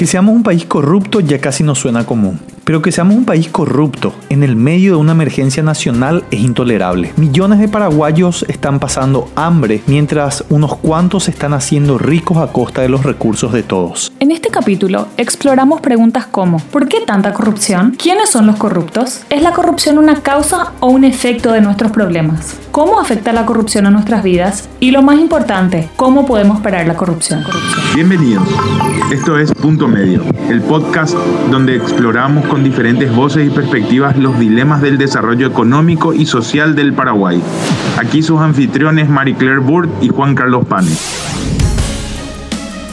Que seamos un país corrupto ya casi no suena común. Pero que seamos un país corrupto en el medio de una emergencia nacional es intolerable. Millones de paraguayos están pasando hambre mientras unos cuantos se están haciendo ricos a costa de los recursos de todos. En este capítulo exploramos preguntas como ¿por qué tanta corrupción? ¿Quiénes son los corruptos? ¿Es la corrupción una causa o un efecto de nuestros problemas? ¿Cómo afecta la corrupción a nuestras vidas? Y lo más importante, ¿cómo podemos parar la corrupción? Bienvenidos. Esto es Punto Medio, el podcast donde exploramos con diferentes voces y perspectivas los dilemas del desarrollo económico y social del Paraguay. Aquí sus anfitriones Marie Claire Burt y Juan Carlos Pane.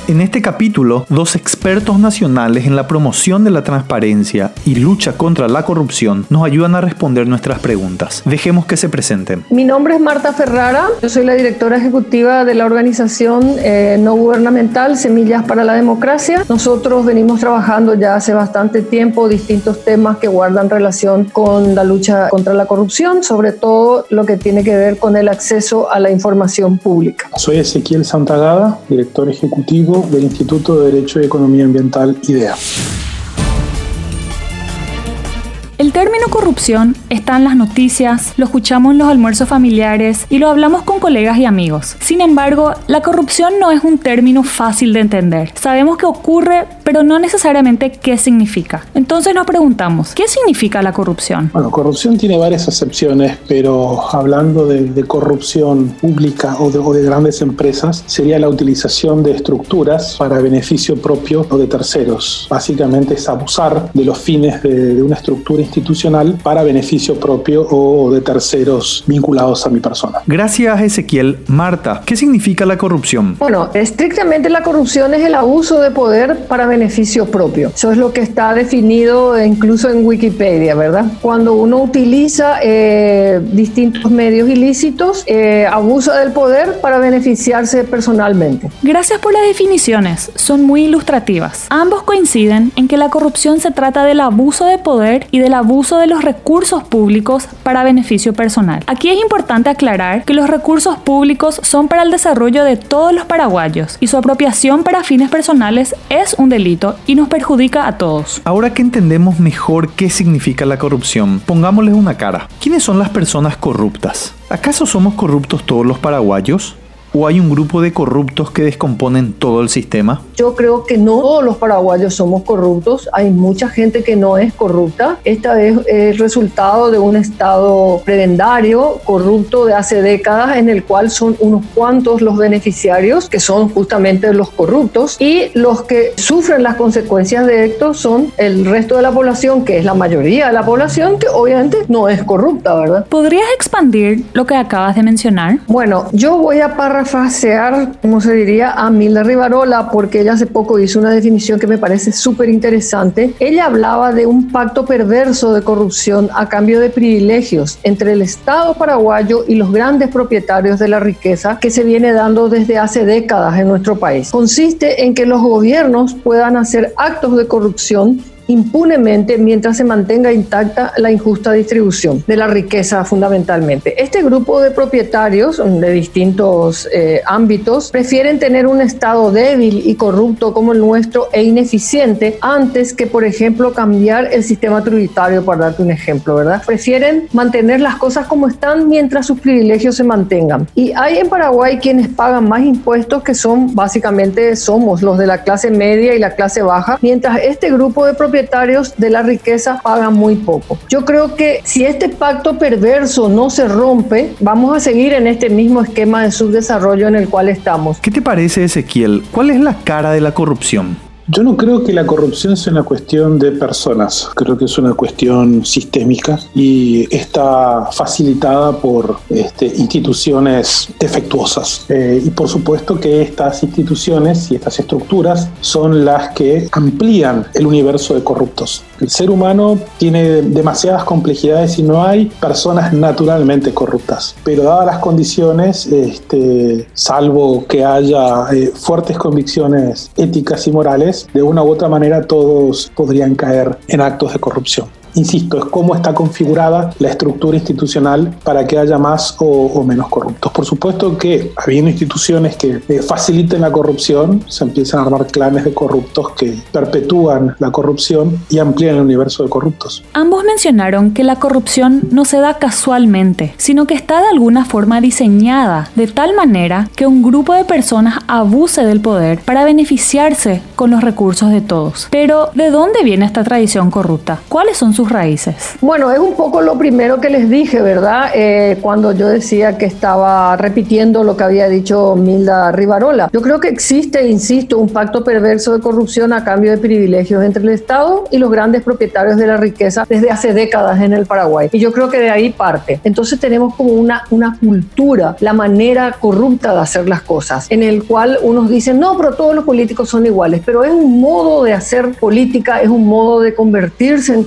En este capítulo, dos expertos nacionales en la promoción de la transparencia y lucha contra la corrupción nos ayudan a responder nuestras preguntas. Dejemos que se presenten. Mi nombre es Marta Ferrara, yo soy la directora ejecutiva de la organización eh, no gubernamental Semillas para la Democracia. Nosotros venimos trabajando ya hace bastante tiempo distintos temas que guardan relación con la lucha contra la corrupción, sobre todo lo que tiene que ver con el acceso a la información pública. Soy Ezequiel Santagada, director ejecutivo del Instituto de Derecho y Economía Ambiental IDEA. El término corrupción está en las noticias, lo escuchamos en los almuerzos familiares y lo hablamos con colegas y amigos. Sin embargo, la corrupción no es un término fácil de entender. Sabemos que ocurre, pero no necesariamente qué significa. Entonces nos preguntamos, ¿qué significa la corrupción? Bueno, corrupción tiene varias acepciones, pero hablando de, corrupción pública o de, grandes empresas, sería la utilización de estructuras para beneficio propio o de terceros. Básicamente es abusar de los fines de, de una estructura institucional para beneficio propio o de terceros vinculados a mi persona. Gracias, Ezequiel. Marta, ¿qué significa la corrupción? Bueno, estrictamente la corrupción es el abuso de poder para beneficio propio. Eso es lo que está definido incluso en Wikipedia, ¿verdad? Cuando uno utiliza eh, distintos medios ilícitos, eh, abusa del poder para beneficiarse personalmente. Gracias por las definiciones, son muy ilustrativas. Ambos coinciden en que la corrupción se trata del abuso de poder y de la abuso de los recursos públicos para beneficio personal. Aquí es importante aclarar que los recursos públicos son para el desarrollo de todos los paraguayos y su apropiación para fines personales es un delito y nos perjudica a todos. Ahora que entendemos mejor qué significa la corrupción, pongámosles una cara. ¿Quiénes son las personas corruptas? ¿Acaso somos corruptos todos los paraguayos? ¿O hay un grupo de corruptos que descomponen todo el sistema? Yo creo que no todos los paraguayos somos corruptos. Hay mucha gente que no es corrupta. Esta es el resultado de un estado prebendario corrupto de hace décadas en el cual son unos cuantos los beneficiarios que son justamente los corruptos y los que sufren las consecuencias de esto son el resto de la población, que es la mayoría de la población, que obviamente no es corrupta, ¿verdad? ¿Podrías expandir lo que acabas de mencionar? Bueno, yo voy a parafrasear parafrasear, como se diría, a Milda Rivarola, porque ella hace poco hizo una definición que me parece súper interesante. Ella hablaba de un pacto perverso de corrupción a cambio de privilegios entre el Estado paraguayo y los grandes propietarios de la riqueza que se viene dando desde hace décadas en nuestro país. Consiste en que los gobiernos puedan hacer actos de corrupción impunemente mientras se mantenga intacta la injusta distribución de la riqueza fundamentalmente. Este grupo de propietarios de distintos eh, ámbitos prefieren tener un Estado débil y corrupto como el nuestro e ineficiente antes que, por ejemplo, cambiar el sistema tributario, para darte un ejemplo, ¿verdad? Prefieren mantener las cosas como están mientras sus privilegios se mantengan. Y hay en Paraguay quienes pagan más impuestos que son básicamente somos los de la clase media y la clase baja, mientras este grupo de propietarios de la riqueza pagan muy poco. Yo creo que si este pacto perverso no se rompe, vamos a seguir en este mismo esquema de subdesarrollo en el cual estamos. ¿Qué te parece, Ezequiel? ¿Cuál es la cara de la corrupción? Yo no creo que la corrupción sea una cuestión de personas, creo que es una cuestión sistémica y está facilitada por este, instituciones defectuosas. Eh, y por supuesto que estas instituciones y estas estructuras son las que amplían el universo de corruptos. El ser humano tiene demasiadas complejidades y no hay personas naturalmente corruptas, pero dadas las condiciones, este, salvo que haya eh, fuertes convicciones éticas y morales, de una u otra manera todos podrían caer en actos de corrupción. Insisto, es cómo está configurada la estructura institucional para que haya más o, menos corruptos. Por supuesto que habiendo instituciones que eh, faciliten la corrupción, se empiezan a armar clanes de corruptos que perpetúan la corrupción y amplían el universo de corruptos. Ambos mencionaron que la corrupción no se da casualmente, sino que está de alguna forma diseñada de tal manera que un grupo de personas abuse del poder para beneficiarse con los recursos de todos. Pero, ¿de dónde viene esta tradición corrupta? ¿Cuáles son sus raíces? Bueno, es un poco lo primero que les dije, ¿verdad? Eh, cuando yo decía que estaba repitiendo lo que había dicho Milda Rivarola. Yo creo que existe, insisto, un pacto perverso de corrupción a cambio de privilegios entre el Estado y los grandes propietarios de la riqueza desde hace décadas en el Paraguay. Y yo creo que de ahí parte. Entonces tenemos como una, una cultura, la manera corrupta de hacer las cosas, en el cual unos dicen, no, pero todos los políticos son iguales, pero es un modo de hacer política, es un modo de convertirse en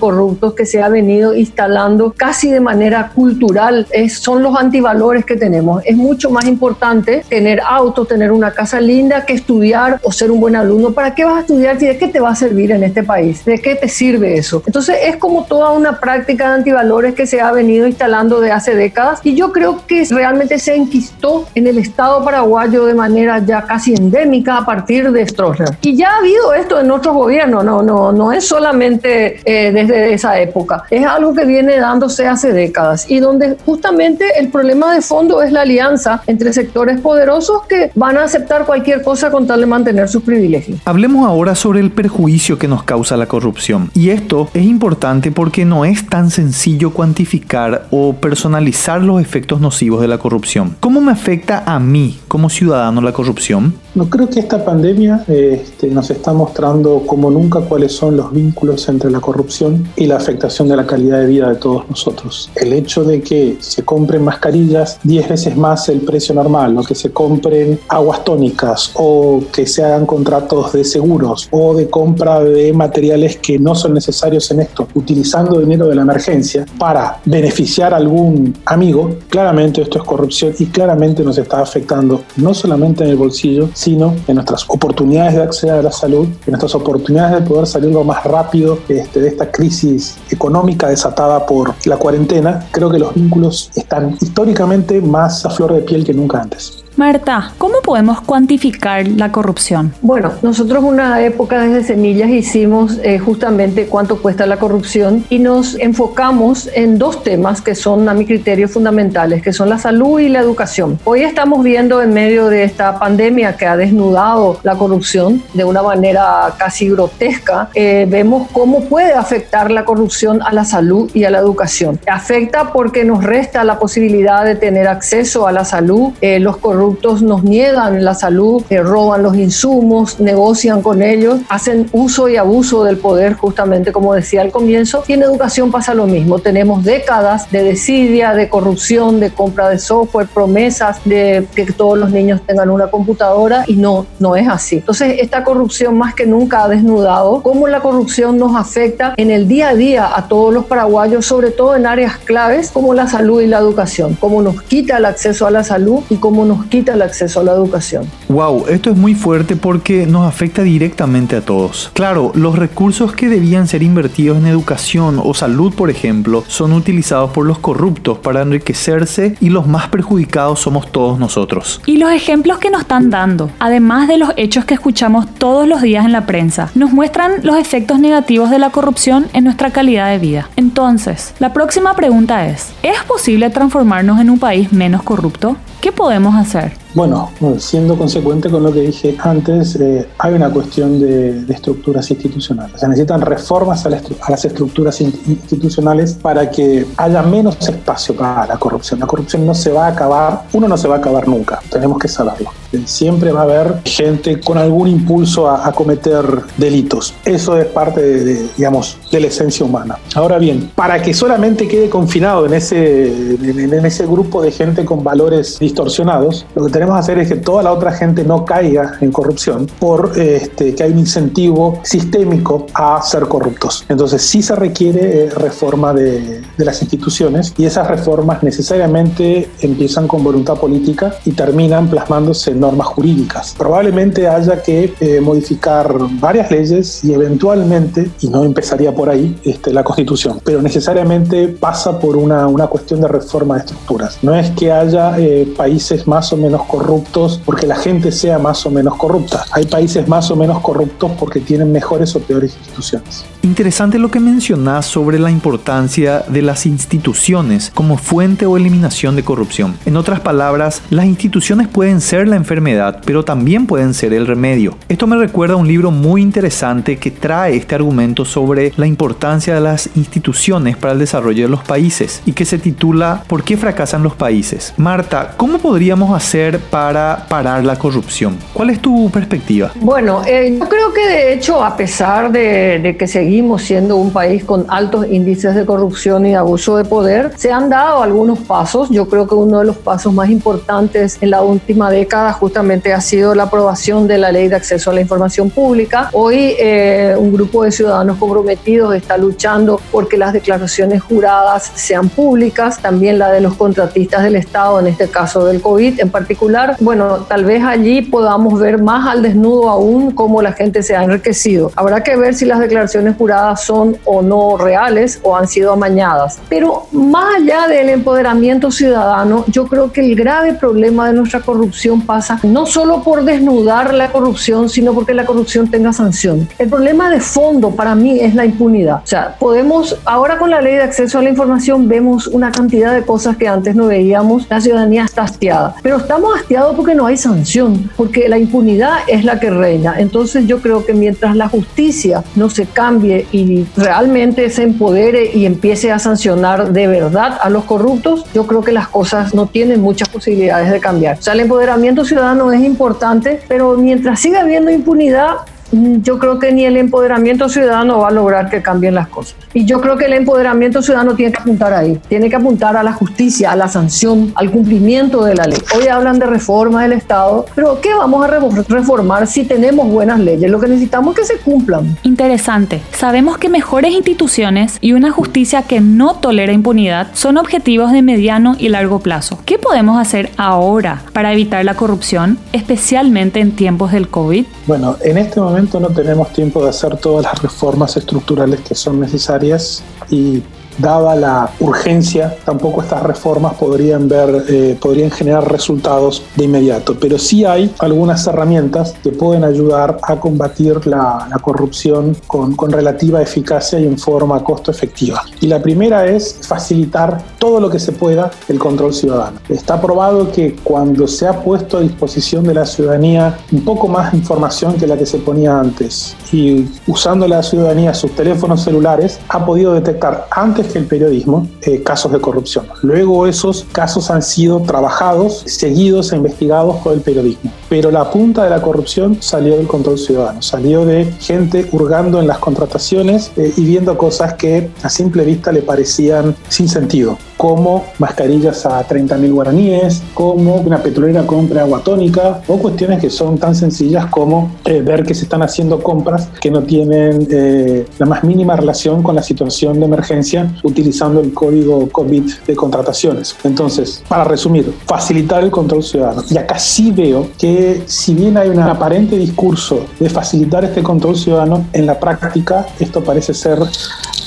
que se ha venido instalando casi de manera cultural. Es, son los antivalores que tenemos. Es mucho más importante tener auto, tener una casa linda que estudiar o ser un buen alumno. ¿Para qué vas a estudiar y de qué te va a servir en este país? ¿De qué te sirve eso? Entonces es como toda una práctica de antivalores que se ha venido instalando de hace décadas y yo creo que realmente se enquistó en el Estado paraguayo de manera ya casi endémica a partir de Stroessner. Y ya ha habido esto en otros gobiernos, no, no, no es solamente eh, desde esa época. Es algo que viene dándose hace décadas y donde justamente el problema de fondo es la alianza entre sectores poderosos que van a aceptar cualquier cosa con tal de mantener sus privilegios. Hablemos ahora sobre el perjuicio que nos causa la corrupción. Y esto es importante porque no es tan sencillo cuantificar o personalizar los efectos nocivos de la corrupción. ¿Cómo me afecta a mí como ciudadano la corrupción? No creo que esta pandemia este, nos está mostrando como nunca cuáles son los vínculos entre la corrupción y la afectación de la calidad de vida de todos nosotros. El hecho de que se compren mascarillas 10 veces más el precio normal, o que se compren aguas tónicas, o que se hagan contratos de seguros, o de compra de materiales que no son necesarios en esto, utilizando dinero de la emergencia para beneficiar a algún amigo, claramente esto es corrupción y claramente nos está afectando no solamente en el bolsillo, sino en nuestras oportunidades de acceder a la salud, en nuestras oportunidades de poder salir lo más rápido este, de esta crisis económica desatada por la cuarentena, creo que los vínculos están históricamente más a flor de piel que nunca antes. Marta, ¿cómo podemos cuantificar la corrupción? Bueno, nosotros una época desde Semillas hicimos eh, justamente cuánto cuesta la corrupción y nos enfocamos en dos temas que son a mi criterio fundamentales, que son la salud y la educación. Hoy estamos viendo en medio de esta pandemia que ha desnudado la corrupción de una manera casi grotesca, eh, vemos cómo puede afectar la corrupción a la salud y a la educación. Afecta porque nos resta la posibilidad de tener acceso a la salud, eh, los corruptos nos niegan la salud, eh, roban los insumos, negocian con ellos, hacen uso y abuso del poder, justamente como decía al comienzo. Y en educación pasa lo mismo. Tenemos décadas de desidia, de corrupción, de compra de software, promesas de que todos los niños tengan una computadora y no, no es así. Entonces, esta corrupción más que nunca ha desnudado cómo la corrupción nos afecta en el día a día a todos los paraguayos, sobre todo en áreas claves como la salud y la educación, cómo nos quita el acceso a la salud y cómo nos quita el acceso a la educación. Wow, esto es muy fuerte porque nos afecta directamente a todos. Claro, los recursos que debían ser invertidos en educación o salud, por ejemplo, son utilizados por los corruptos para enriquecerse y los más perjudicados somos todos nosotros. Y los ejemplos que nos están dando, además de los hechos que escuchamos todos los días en la prensa, nos muestran los efectos negativos de la corrupción en nuestra calidad de vida. Entonces, la próxima pregunta es, ¿es posible transformarnos en un país menos corrupto? ¿Qué podemos hacer? Okay Bueno, siendo consecuente con lo que dije antes, eh, hay una cuestión de, estructuras institucionales. Se necesitan reformas a, las estructuras institucionales para que haya menos espacio para la corrupción. La corrupción no se va a acabar, uno no se va a acabar nunca, tenemos que saberlo. Siempre va a haber gente con algún impulso a, cometer delitos. Eso es parte de, digamos, de la esencia humana. Ahora bien, para que solamente quede confinado en ese, en ese grupo de gente con valores distorsionados, lo que queremos hacer es que toda la otra gente no caiga en corrupción por este, que hay un incentivo sistémico a ser corruptos. Entonces sí se requiere eh, reforma de, de las instituciones y esas reformas necesariamente empiezan con voluntad política y terminan plasmándose en normas jurídicas. Probablemente haya que eh, modificar varias leyes y eventualmente, y no empezaría por ahí, este, la constitución, pero necesariamente pasa por una, una cuestión de reforma de estructuras. No es que haya eh, países más o menos corruptos porque la gente sea más o menos corrupta. Hay países más o menos corruptos porque tienen mejores o peores instituciones. Interesante lo que mencionás sobre la importancia de las instituciones como fuente o eliminación de corrupción. En otras palabras, las instituciones pueden ser la enfermedad, pero también pueden ser el remedio. Esto me recuerda a un libro muy interesante que trae este argumento sobre la importancia de las instituciones para el desarrollo de los países y que se titula ¿Por qué fracasan los países? Marta, ¿cómo podríamos hacer para parar la corrupción? ¿Cuál es tu perspectiva? Bueno, eh, yo creo que de hecho, a pesar de, de que seguimos siendo un país con altos índices de corrupción y abuso de poder, se han dado algunos pasos. Yo creo que uno de los pasos más importantes en la última década justamente ha sido la aprobación de la ley de acceso a la información pública. Hoy eh, un grupo de ciudadanos comprometidos está luchando porque las declaraciones juradas sean públicas, también la de los contratistas del Estado, en este caso del COVID en particular. Bueno, tal vez allí podamos ver más al desnudo aún cómo la gente se ha enriquecido. Habrá que ver si las declaraciones juradas son o no reales o han sido amañadas. Pero más allá del empoderamiento ciudadano, yo creo que el grave problema de nuestra corrupción pasa no solo por desnudar la corrupción, sino porque la corrupción tenga sanción. El problema de fondo para mí es la impunidad. O sea, podemos, ahora con la ley de acceso a la información vemos una cantidad de cosas que antes no veíamos. La ciudadanía está hastiada. Pero estamos porque no hay sanción, porque la impunidad es la que reina. Entonces yo creo que mientras la justicia no se cambie, y realmente se empodere y empiece a sancionar de verdad a los corruptos, yo creo que las cosas no tienen muchas posibilidades de cambiar. O sea, el empoderamiento ciudadano es importante, pero mientras siga habiendo impunidad, yo creo que ni el empoderamiento ciudadano va a lograr que cambien las cosas. Y yo creo que el empoderamiento ciudadano tiene que apuntar ahí, tiene que apuntar a la justicia, a la sanción, al cumplimiento de la ley. Hoy hablan de reforma del Estado, pero ¿qué vamos a reformar si tenemos buenas leyes? Lo que necesitamos es que se cumplan. Interesante. Sabemos que mejores instituciones y una justicia que no tolera impunidad son objetivos de mediano y largo plazo. ¿Qué podemos hacer ahora para evitar la corrupción, especialmente en tiempos del COVID? Bueno, en este momento no tenemos tiempo de hacer todas las reformas estructurales que son necesarias y dada la urgencia, tampoco estas reformas podrían, ver, eh, podrían generar resultados de inmediato. Pero sí hay algunas herramientas que pueden ayudar a combatir la, la corrupción con, con, relativa eficacia y en forma costo efectiva. Y la primera es facilitar todo lo que se pueda el control ciudadano. Está probado que cuando se ha puesto a disposición de la ciudadanía un poco más información que la que se ponía antes y usando la ciudadanía sus teléfonos celulares, ha podido detectar antes el periodismo eh, casos de corrupción. Luego esos casos han sido trabajados, seguidos e investigados por el periodismo. Pero la punta de la corrupción salió del control ciudadano, salió de gente hurgando en las contrataciones eh, y viendo cosas que a simple vista le parecían sin sentido como mascarillas a 30.000 guaraníes, como una petrolera compra agua tónica, o cuestiones que son tan sencillas como eh, ver que se están haciendo compras que no tienen eh, la más mínima relación con la situación de emergencia utilizando el código COVID de contrataciones. Entonces, para resumir, facilitar el control ciudadano. Y acá sí veo que si bien hay un aparente discurso de facilitar este control ciudadano, en la práctica esto parece ser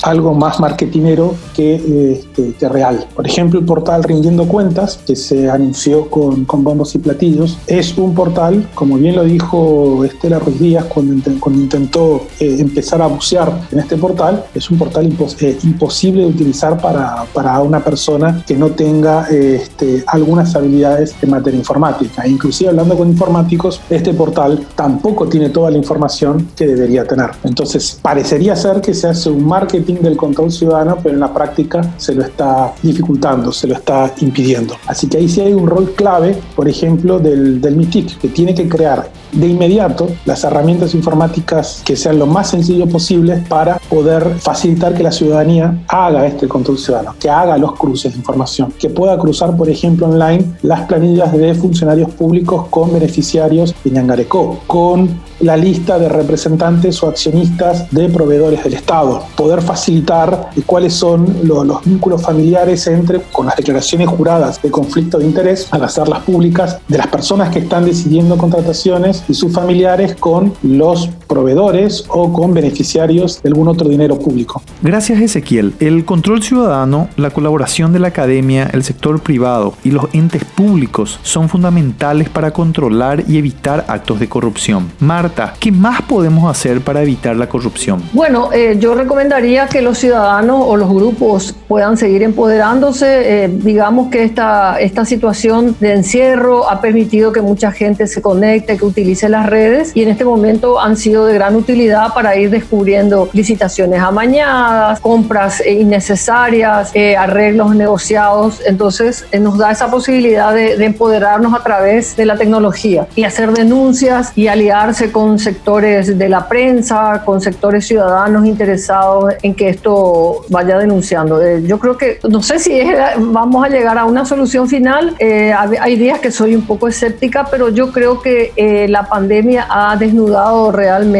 algo más marketinero que, este, que real. Por ejemplo, el portal Rindiendo Cuentas, que se anunció con, con bombos y platillos, es un portal, como bien lo dijo Estela Ruiz Díaz cuando, cuando intentó eh, empezar a bucear en este portal, es un portal impos eh, imposible de utilizar para, para, una persona que no tenga este, algunas habilidades en materia informática. Inclusive hablando con informáticos, este portal tampoco tiene toda la información que debería tener. Entonces, parecería ser que se hace un marketing fin del control ciudadano, pero en la práctica se lo está dificultando, se lo está impidiendo. Así que ahí sí hay un rol clave, por ejemplo, del, del MITIC, que tiene que crear de inmediato las herramientas informáticas que sean lo más sencillo posible para poder facilitar que la ciudadanía haga este control ciudadano, que haga los cruces de información, que pueda cruzar, por ejemplo, online las planillas de funcionarios públicos con beneficiarios de Ñangarecó, con la lista de representantes o accionistas de proveedores del Estado, poder facilitar cuáles son los, vínculos familiares entre, con las declaraciones juradas de conflicto de interés, al hacerlas públicas, de las personas que están decidiendo contrataciones y sus familiares con los proveedores o con beneficiarios de algún otro dinero público. Gracias Ezequiel. El control ciudadano, la colaboración de la academia, el sector privado y los entes públicos son fundamentales para controlar y evitar actos de corrupción. Marta, ¿qué más podemos hacer para evitar la corrupción? Bueno, eh, yo recomendaría que los ciudadanos o los grupos puedan seguir empoderándose. Eh, digamos que esta, esta situación de encierro ha permitido que mucha gente se conecte, que utilice las redes y en este momento han sido de gran utilidad para ir descubriendo licitaciones amañadas, compras eh, innecesarias, eh, arreglos negociados. Entonces nos da esa posibilidad de, de empoderarnos a través de la tecnología y hacer denuncias y aliarse con sectores de la prensa, con sectores ciudadanos interesados en que esto vaya denunciando. yo creo que, no sé si vamos a llegar a una solución final. hay días que soy un poco escéptica, pero yo creo que eh, la pandemia ha desnudado realmente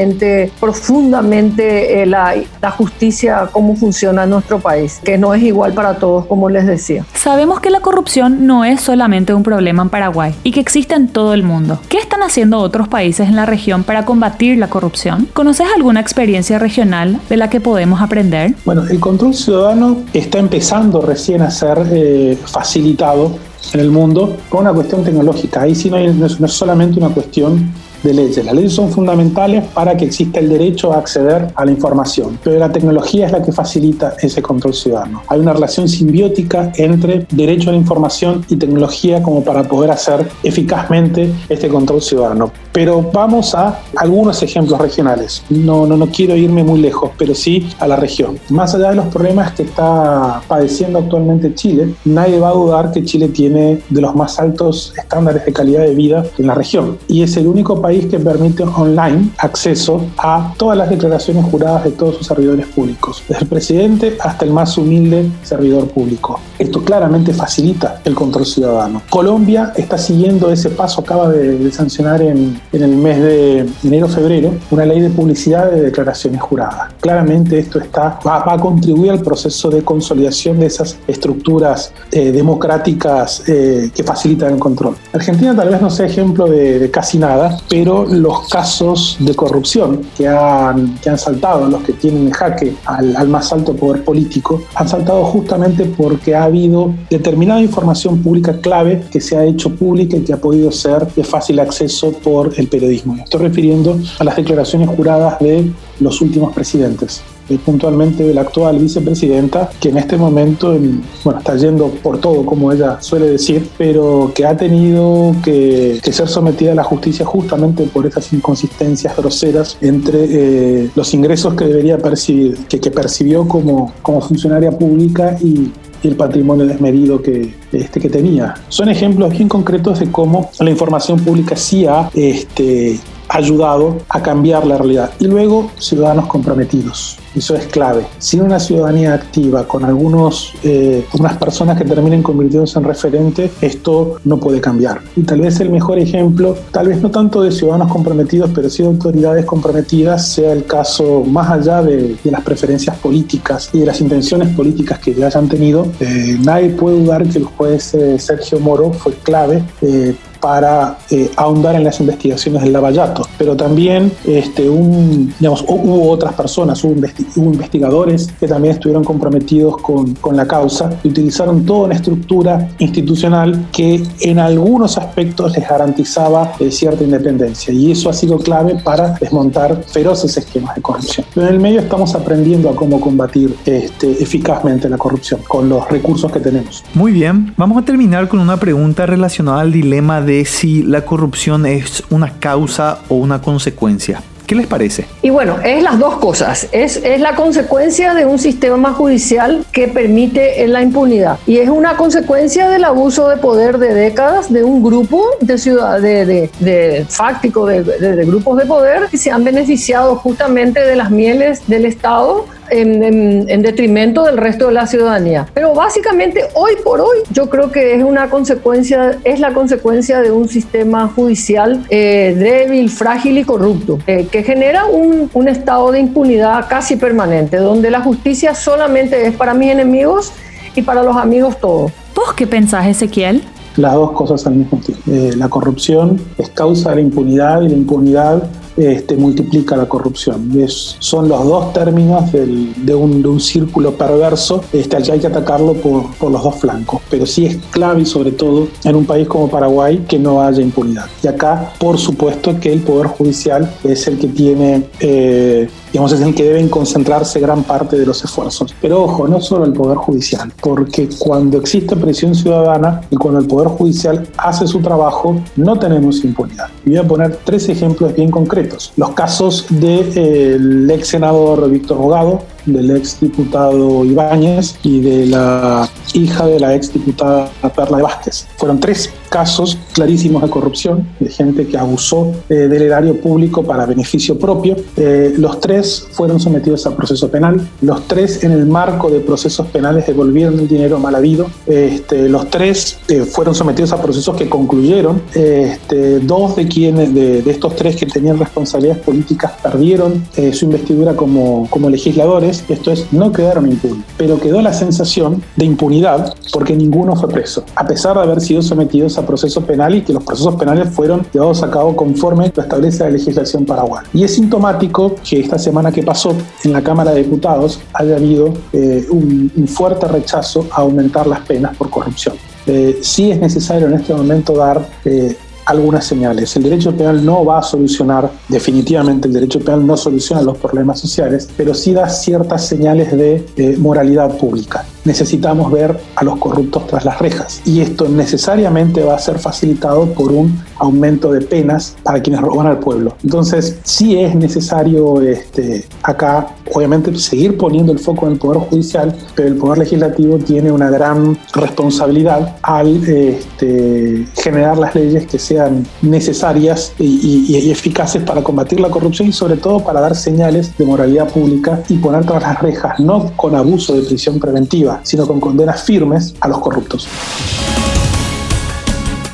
profundamente eh, la, la justicia, cómo funciona en nuestro país, que no es igual para todos, como les decía. Sabemos que la corrupción no es solamente un problema en Paraguay y que existe en todo el mundo. ¿Qué están haciendo otros países en la región para combatir la corrupción? ¿Conoces alguna experiencia regional de la que podemos aprender? Bueno, el control ciudadano está empezando recién a ser eh, facilitado en el mundo con una cuestión tecnológica. Ahí sí no, no es solamente una cuestión de leyes. Las leyes son fundamentales para que exista el derecho a acceder a la información, pero la tecnología es la que facilita ese control ciudadano. Hay una relación simbiótica entre derecho a la información y tecnología como para poder hacer eficazmente este control ciudadano. Pero vamos a algunos ejemplos regionales. No, no, no quiero irme muy lejos, pero sí a la región. Más allá de los problemas que está padeciendo actualmente Chile, nadie va a dudar que Chile tiene de los más altos estándares de calidad de vida en la región y es el único país que permite online acceso a todas las declaraciones juradas de todos sus servidores públicos, desde el presidente hasta el más humilde servidor público. Esto claramente facilita el control ciudadano. Colombia está siguiendo ese paso, acaba de, sancionar en, en, el mes de enero-febrero una ley de publicidad de declaraciones juradas. Claramente esto está, va, a contribuir al proceso de consolidación de esas estructuras eh, democráticas eh, que facilitan el control. Argentina tal vez no sea ejemplo de, de casi nada, pero pero los casos de corrupción que han, que han saltado, los que tienen jaque al, al más alto poder político, han saltado justamente porque ha habido determinada información pública clave que se ha hecho pública y que ha podido ser de fácil acceso por el periodismo. Me estoy refiriendo a las declaraciones juradas de los últimos presidentes y puntualmente de la actual vicepresidenta, que en este momento bueno, está yendo por todo, como ella suele decir, pero que ha tenido que, ser sometida a la justicia justamente por esas inconsistencias groseras entre eh, los ingresos que debería percibir, que, que percibió como, como funcionaria pública y, el patrimonio desmedido que, este, que tenía. Son ejemplos bien concretos de cómo la información pública sí ha este, ayudado a cambiar la realidad. Y luego, ciudadanos comprometidos. Eso es clave. Sin una ciudadanía activa, con algunos, eh, unas personas que terminen convirtiéndose en referente, esto no puede cambiar. Y tal vez el mejor ejemplo, tal vez no tanto de ciudadanos comprometidos, pero sí de autoridades comprometidas, sea el caso más allá de, las preferencias políticas y de las intenciones políticas que ya hayan tenido. Eh, nadie puede dudar que el juez eh, Sergio Moro fue clave para eh, ahondar en las investigaciones del lavallato. Pero también este, un, digamos, hubo otras personas, hubo, investigadores que también estuvieron comprometidos con, con, la causa y utilizaron toda una estructura institucional que en algunos aspectos les garantizaba eh, cierta independencia. Y eso ha sido clave para desmontar feroces esquemas de corrupción. Pero en el medio estamos aprendiendo a cómo combatir este, eficazmente la corrupción con los recursos que tenemos. Muy bien, vamos a terminar con una pregunta relacionada al dilema de si la corrupción es una causa o una consecuencia. ¿Qué les parece? Y bueno, es las dos cosas. Es, es la consecuencia de un sistema judicial que permite la impunidad. Y es una consecuencia del abuso de poder de décadas de un grupo de ciudad, de, de, de fáctico, de, de grupos de poder que se han beneficiado justamente de las mieles del Estado en, en, detrimento del resto de la ciudadanía. Pero básicamente hoy por hoy yo creo que es una consecuencia, es la consecuencia de un sistema judicial eh, débil, frágil y corrupto, eh, que genera un, un estado de impunidad casi permanente, donde la justicia solamente es para mis enemigos y para los amigos todos. ¿Vos qué pensás, Ezequiel? Las dos cosas al mismo tiempo. Eh, la corrupción es causa de la impunidad y la impunidad este, multiplica la corrupción. Son los dos términos del, de, un, de, un, círculo perverso este, al que hay que atacarlo por, por, los dos flancos. Pero sí es clave sobre todo en un país como Paraguay que no haya impunidad. Y acá, por supuesto, que el Poder Judicial es el que tiene... Eh, digamos, es en que deben concentrarse gran parte de los esfuerzos. Pero ojo, no solo el Poder Judicial, porque cuando existe presión ciudadana y cuando el Poder Judicial hace su trabajo, no tenemos impunidad. Y voy a poner tres ejemplos bien concretos. Los casos del de, eh, ex senador Víctor Rogado, del ex diputado Ibáñez y de la hija de la ex diputada Perla de Vázquez. Fueron tres casos clarísimos de corrupción, de gente que abusó eh, del erario público para beneficio propio. Eh, los tres fueron sometidos a proceso penal. Los tres en el marco de procesos penales devolvieron el dinero mal habido. Este, los tres eh, fueron sometidos a procesos que concluyeron. Este, dos de quienes, de, de, estos tres que tenían responsabilidades políticas, perdieron su investidura como, como legisladores. Esto es, no quedaron impunes, pero quedó la sensación de impunidad porque ninguno fue preso, a pesar de haber sido sometidos a proceso penal y que los procesos penales fueron llevados a cabo conforme lo establece la legislación paraguaya. Y es sintomático que esta semana que pasó en la Cámara de Diputados haya habido eh, un, un, fuerte rechazo a aumentar las penas por corrupción. Eh, sí es necesario en este momento dar eh, algunas señales. El derecho penal no va a solucionar, definitivamente el derecho penal no soluciona los problemas sociales, pero sí da ciertas señales de eh, moralidad pública. Necesitamos ver a los corruptos tras las rejas y esto necesariamente va a ser facilitado por un aumento de penas para quienes roban al pueblo. Entonces, sí es necesario este, acá, obviamente, seguir poniendo el foco en el Poder Judicial, pero el Poder Legislativo tiene una gran responsabilidad al este, generar las leyes que sean necesarias y, y, y, eficaces para combatir la corrupción y sobre todo para dar señales de moralidad pública y poner tras las rejas, no con abuso de prisión preventiva, sino con condenas firmes a los corruptos.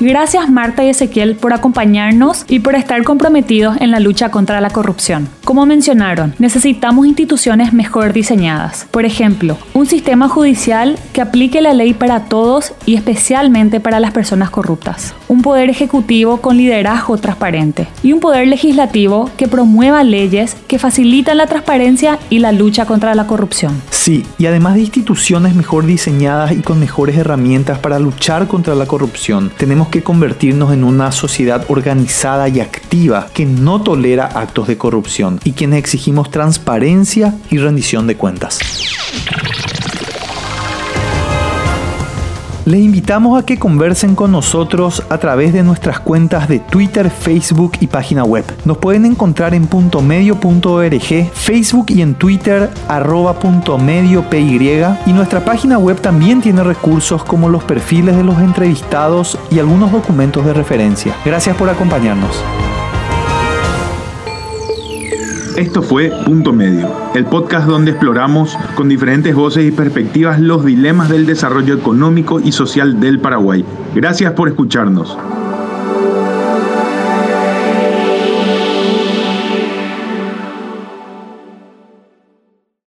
Gracias Marta y Ezequiel por acompañarnos y por estar comprometidos en la lucha contra la corrupción. Como mencionaron, necesitamos instituciones mejor diseñadas. Por ejemplo, un sistema judicial que aplique la ley para todos y especialmente para las personas corruptas. Un poder ejecutivo con liderazgo transparente. Y un poder legislativo que promueva leyes que facilitan la transparencia y la lucha contra la corrupción. Sí, y además de instituciones mejor diseñadas y con mejores herramientas para luchar contra la corrupción, tenemos que convertirnos en una sociedad organizada y activa que no tolera actos de corrupción y quienes exigimos transparencia y rendición de cuentas. Les invitamos a que conversen con nosotros a través de nuestras cuentas de Twitter, Facebook y página web. Nos pueden encontrar en puntomedio.org, Facebook y en Twitter arroba punto medio PY y nuestra página web también tiene recursos como los perfiles de los entrevistados y algunos documentos de referencia. Gracias por acompañarnos. Esto fue Punto Medio, el podcast donde exploramos con diferentes voces y perspectivas los dilemas del desarrollo económico y social del Paraguay. Gracias por escucharnos.